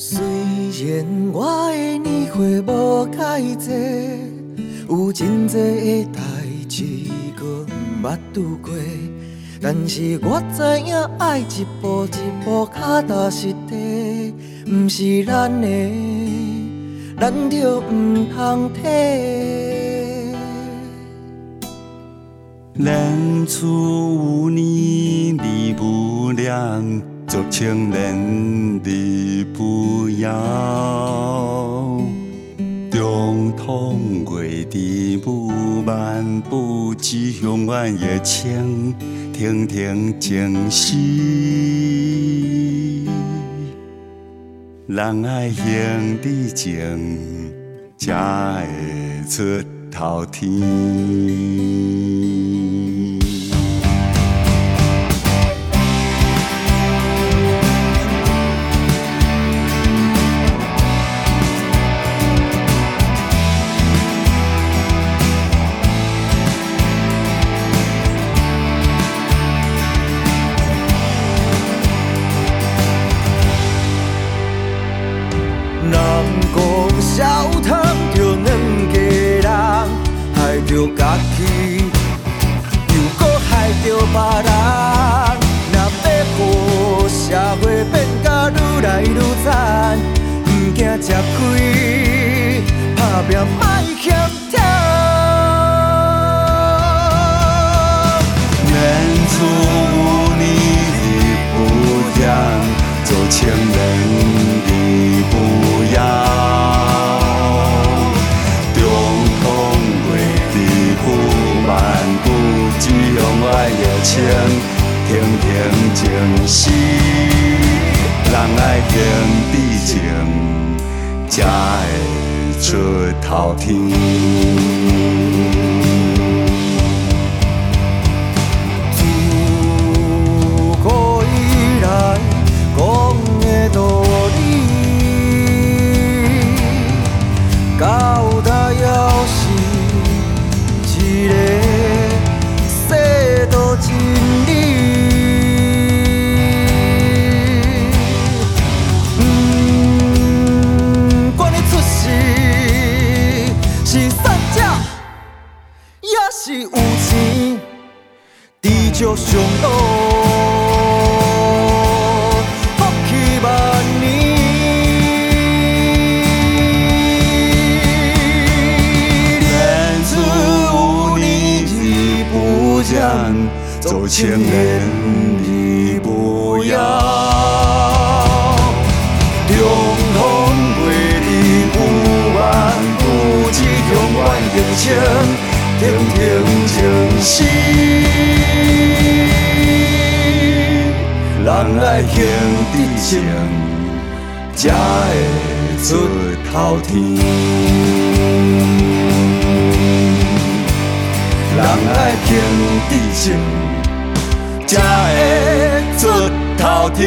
虽然我的年岁无太济，有真多的代志搁毋捌拄过，但是我知影爱一步一步脚踏实地，毋是咱的，咱就毋通退。年初有年你不良。俗称年日不知乡愿也请听听正时。人爱兄弟情，才会出头天。着家己，又搁害着别人。若要好，社会变甲愈来愈惨，毋惊吃亏，打拼莫嫌远处有你的故乡，做情。情，天天情事，人爱兄弟情。才会出头天。就上路，福气万年。年初有年日不长，做青年日不摇。中通月日不满，不知乡愿热情，天天情事。人爱兄弟情，才会出头天。人爱兄弟情，才会出头天。